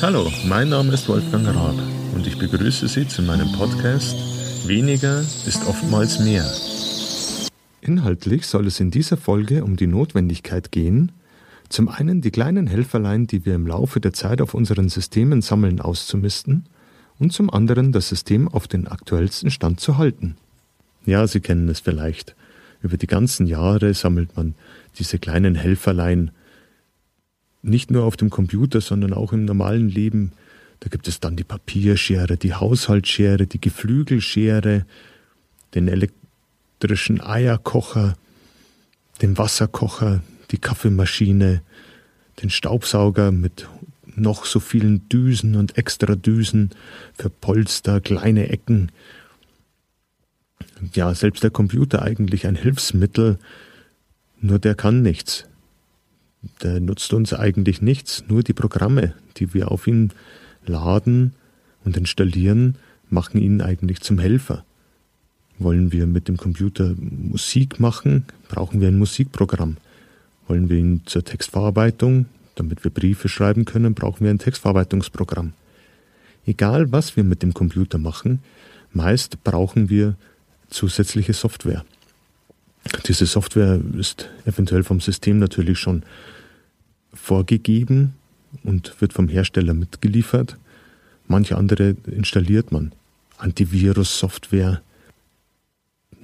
Hallo, mein Name ist Wolfgang Raab und ich begrüße Sie zu meinem Podcast Weniger ist oftmals mehr. Inhaltlich soll es in dieser Folge um die Notwendigkeit gehen, zum einen die kleinen Helferlein, die wir im Laufe der Zeit auf unseren Systemen sammeln, auszumisten und zum anderen das System auf den aktuellsten Stand zu halten. Ja, Sie kennen es vielleicht. Über die ganzen Jahre sammelt man diese kleinen Helferlein nicht nur auf dem Computer, sondern auch im normalen Leben. Da gibt es dann die Papierschere, die Haushaltsschere, die Geflügelschere, den elektrischen Eierkocher, den Wasserkocher, die Kaffeemaschine, den Staubsauger mit noch so vielen Düsen und extra Düsen für Polster, kleine Ecken. Ja, selbst der Computer eigentlich ein Hilfsmittel, nur der kann nichts. Der nutzt uns eigentlich nichts, nur die Programme, die wir auf ihn laden und installieren, machen ihn eigentlich zum Helfer. Wollen wir mit dem Computer Musik machen, brauchen wir ein Musikprogramm. Wollen wir ihn zur Textverarbeitung, damit wir Briefe schreiben können, brauchen wir ein Textverarbeitungsprogramm. Egal was wir mit dem Computer machen, meist brauchen wir zusätzliche Software. Diese Software ist eventuell vom System natürlich schon vorgegeben und wird vom Hersteller mitgeliefert. Manche andere installiert man. Antivirus-Software,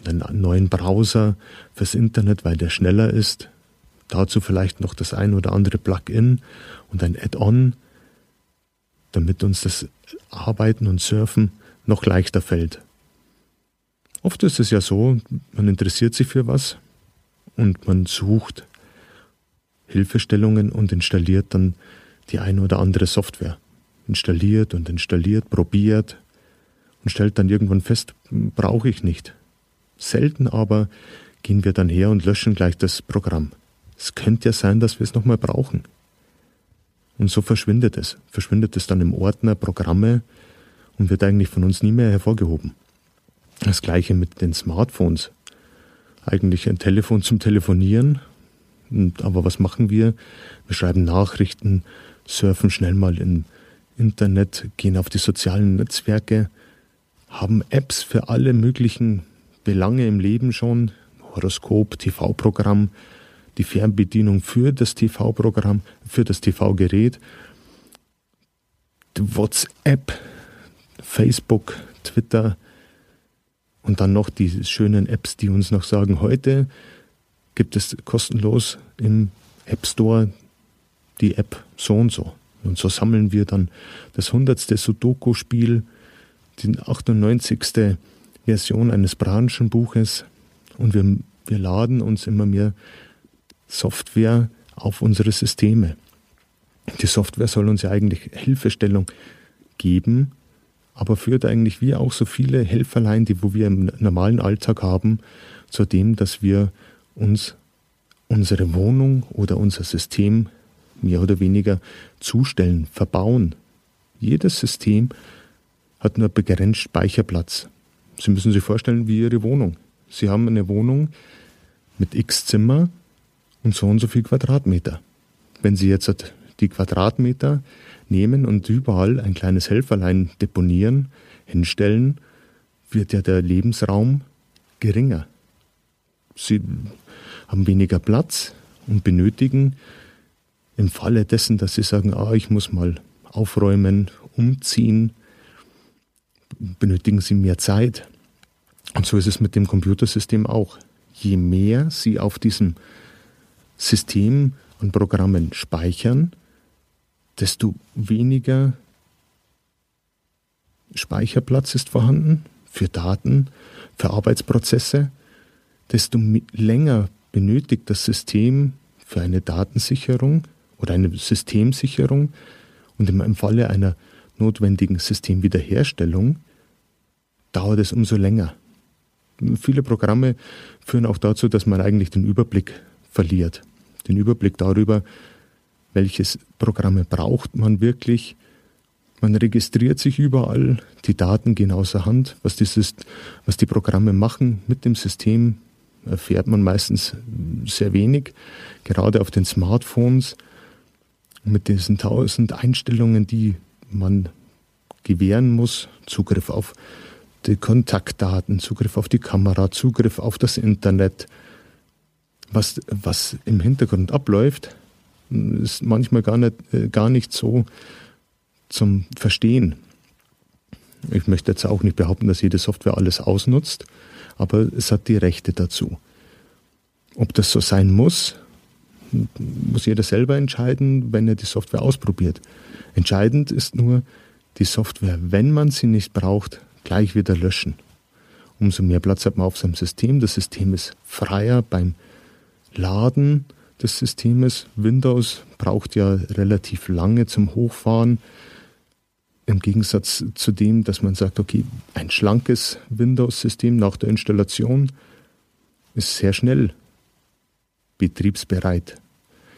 einen neuen Browser fürs Internet, weil der schneller ist. Dazu vielleicht noch das ein oder andere Plugin und ein Add-on, damit uns das Arbeiten und Surfen noch leichter fällt. Oft ist es ja so, man interessiert sich für was und man sucht Hilfestellungen und installiert dann die eine oder andere Software. Installiert und installiert, probiert und stellt dann irgendwann fest, brauche ich nicht. Selten aber gehen wir dann her und löschen gleich das Programm. Es könnte ja sein, dass wir es nochmal brauchen. Und so verschwindet es. Verschwindet es dann im Ordner Programme und wird eigentlich von uns nie mehr hervorgehoben. Das gleiche mit den Smartphones. Eigentlich ein Telefon zum Telefonieren. Aber was machen wir? Wir schreiben Nachrichten, surfen schnell mal im Internet, gehen auf die sozialen Netzwerke, haben Apps für alle möglichen Belange im Leben schon. Horoskop, TV-Programm, die Fernbedienung für das TV-Programm, für das TV-Gerät, WhatsApp, Facebook, Twitter, und dann noch die schönen Apps, die uns noch sagen, heute gibt es kostenlos im App Store die App so und so. Und so sammeln wir dann das hundertste Sudoku-Spiel, die 98. Version eines Branchenbuches und wir, wir laden uns immer mehr Software auf unsere Systeme. Die Software soll uns ja eigentlich Hilfestellung geben, aber führt eigentlich wie auch so viele Helferlein, die wo wir im normalen Alltag haben, zu dem, dass wir uns unsere Wohnung oder unser System mehr oder weniger zustellen, verbauen. Jedes System hat nur begrenzt Speicherplatz. Sie müssen sich vorstellen, wie Ihre Wohnung. Sie haben eine Wohnung mit x Zimmer und so und so viel Quadratmeter. Wenn Sie jetzt die Quadratmeter nehmen und überall ein kleines Helferlein deponieren, hinstellen, wird ja der Lebensraum geringer. Sie haben weniger Platz und benötigen im Falle dessen, dass sie sagen, ah, ich muss mal aufräumen, umziehen, benötigen sie mehr Zeit. Und so ist es mit dem Computersystem auch. Je mehr sie auf diesem System und Programmen speichern, desto weniger Speicherplatz ist vorhanden für Daten, für Arbeitsprozesse, desto länger benötigt das System für eine Datensicherung oder eine Systemsicherung und im Falle einer notwendigen Systemwiederherstellung dauert es umso länger. Viele Programme führen auch dazu, dass man eigentlich den Überblick verliert. Den Überblick darüber, welches Programme braucht man wirklich. Man registriert sich überall, die Daten gehen außer Hand. Was, dieses, was die Programme machen mit dem System, erfährt man meistens sehr wenig. Gerade auf den Smartphones mit diesen tausend Einstellungen, die man gewähren muss, Zugriff auf die Kontaktdaten, Zugriff auf die Kamera, Zugriff auf das Internet, was, was im Hintergrund abläuft, ist manchmal gar nicht, äh, gar nicht so zum Verstehen. Ich möchte jetzt auch nicht behaupten, dass jede Software alles ausnutzt, aber es hat die Rechte dazu. Ob das so sein muss, muss jeder selber entscheiden, wenn er die Software ausprobiert. Entscheidend ist nur, die Software, wenn man sie nicht braucht, gleich wieder löschen. Umso mehr Platz hat man auf seinem System. Das System ist freier beim Laden des Systems. Windows braucht ja relativ lange zum Hochfahren. Im Gegensatz zu dem, dass man sagt, okay, ein schlankes Windows-System nach der Installation ist sehr schnell betriebsbereit.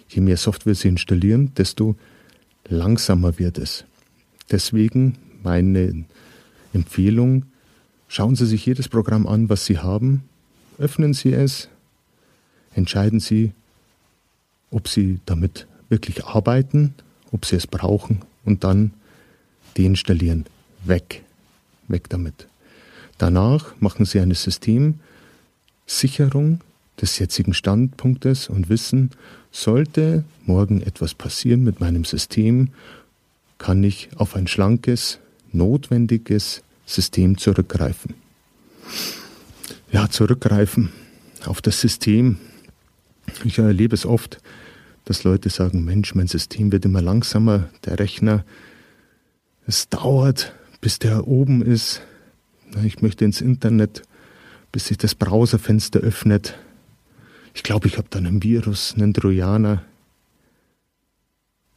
Je mehr Software Sie installieren, desto langsamer wird es. Deswegen meine Empfehlung, schauen Sie sich jedes Programm an, was Sie haben, öffnen Sie es, entscheiden Sie, ob Sie damit wirklich arbeiten, ob Sie es brauchen und dann deinstallieren. Weg. Weg damit. Danach machen Sie eine Systemsicherung des jetzigen Standpunktes und wissen, sollte morgen etwas passieren mit meinem System, kann ich auf ein schlankes, notwendiges System zurückgreifen. Ja, zurückgreifen auf das System. Ich erlebe es oft, dass Leute sagen, Mensch, mein System wird immer langsamer, der Rechner es dauert, bis der oben ist. Ich möchte ins Internet, bis sich das Browserfenster öffnet. Ich glaube, ich habe dann ein Virus, einen Trojaner.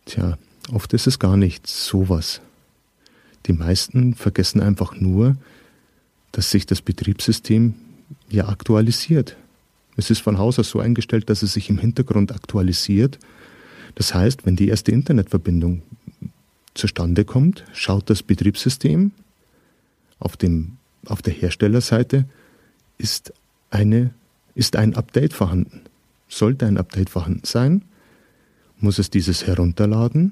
Tja, oft ist es gar nicht sowas. Die meisten vergessen einfach nur, dass sich das Betriebssystem ja aktualisiert. Es ist von Haus aus so eingestellt, dass es sich im Hintergrund aktualisiert. Das heißt, wenn die erste Internetverbindung zustande kommt, schaut das Betriebssystem auf, dem, auf der Herstellerseite, ist, eine, ist ein Update vorhanden. Sollte ein Update vorhanden sein, muss es dieses herunterladen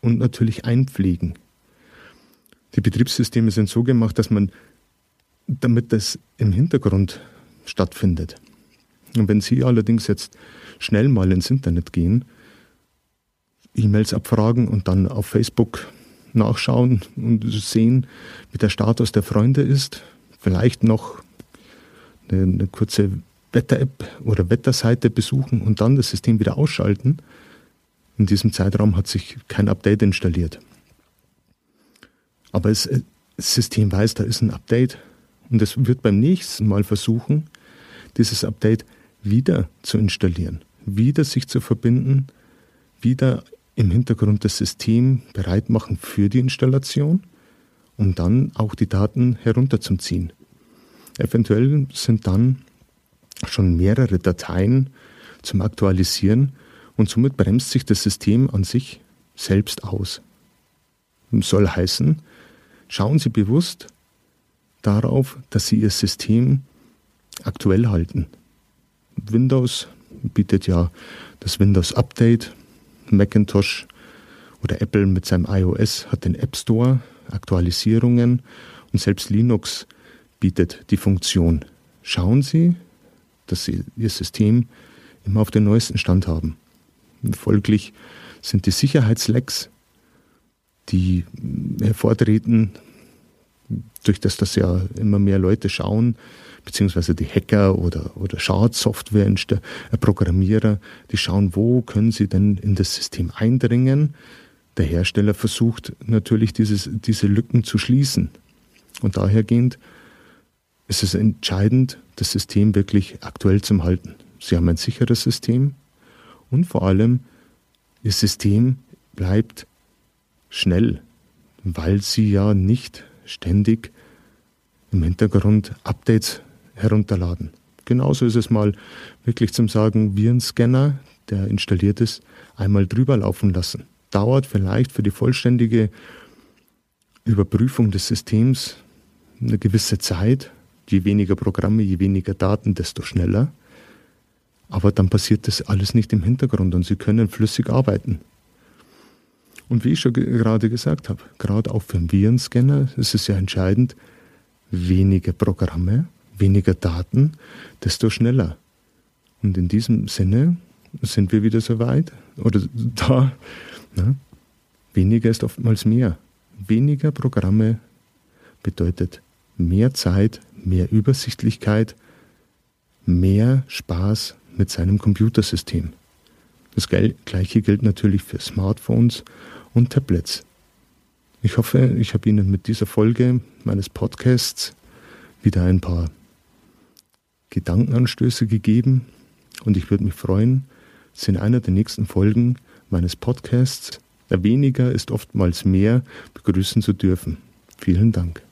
und natürlich einpflegen. Die Betriebssysteme sind so gemacht, dass man, damit das im Hintergrund stattfindet. Und wenn Sie allerdings jetzt schnell mal ins Internet gehen, E-Mails abfragen und dann auf Facebook nachschauen und sehen, wie der Status der Freunde ist. Vielleicht noch eine, eine kurze Wetter-App oder Wetterseite besuchen und dann das System wieder ausschalten. In diesem Zeitraum hat sich kein Update installiert. Aber es, das System weiß, da ist ein Update und es wird beim nächsten Mal versuchen, dieses Update wieder zu installieren, wieder sich zu verbinden, wieder im Hintergrund das System bereit machen für die Installation, um dann auch die Daten herunterzuziehen. Eventuell sind dann schon mehrere Dateien zum Aktualisieren und somit bremst sich das System an sich selbst aus. Soll heißen, schauen Sie bewusst darauf, dass Sie Ihr System aktuell halten. Windows bietet ja das Windows Update Macintosh oder Apple mit seinem iOS hat den App Store, Aktualisierungen und selbst Linux bietet die Funktion. Schauen Sie, dass Sie Ihr System immer auf den neuesten Stand haben. Folglich sind die Sicherheitslecks, die hervortreten, durch das, dass ja immer mehr Leute schauen, beziehungsweise die Hacker oder, oder Schadsoftware-Programmierer, die schauen, wo können sie denn in das System eindringen. Der Hersteller versucht natürlich dieses, diese Lücken zu schließen. Und dahergehend ist es entscheidend, das System wirklich aktuell zu halten. Sie haben ein sicheres System und vor allem, Ihr System bleibt schnell, weil Sie ja nicht ständig im Hintergrund Updates herunterladen. Genauso ist es mal wirklich zum Sagen, Virenscanner, der installiert ist, einmal drüber laufen lassen. Dauert vielleicht für die vollständige Überprüfung des Systems eine gewisse Zeit. Je weniger Programme, je weniger Daten, desto schneller. Aber dann passiert das alles nicht im Hintergrund und Sie können flüssig arbeiten. Und wie ich schon gerade gesagt habe, gerade auch für einen Virenscanner ist es ja entscheidend, weniger Programme, weniger Daten, desto schneller. Und in diesem Sinne sind wir wieder so weit oder da. Ne? Weniger ist oftmals mehr. Weniger Programme bedeutet mehr Zeit, mehr Übersichtlichkeit, mehr Spaß mit seinem Computersystem. Das gleiche gilt natürlich für Smartphones und Tablets. Ich hoffe, ich habe Ihnen mit dieser Folge meines Podcasts wieder ein paar Gedankenanstöße gegeben und ich würde mich freuen, Sie in einer der nächsten Folgen meines Podcasts, der weniger ist oftmals mehr, begrüßen zu dürfen. Vielen Dank.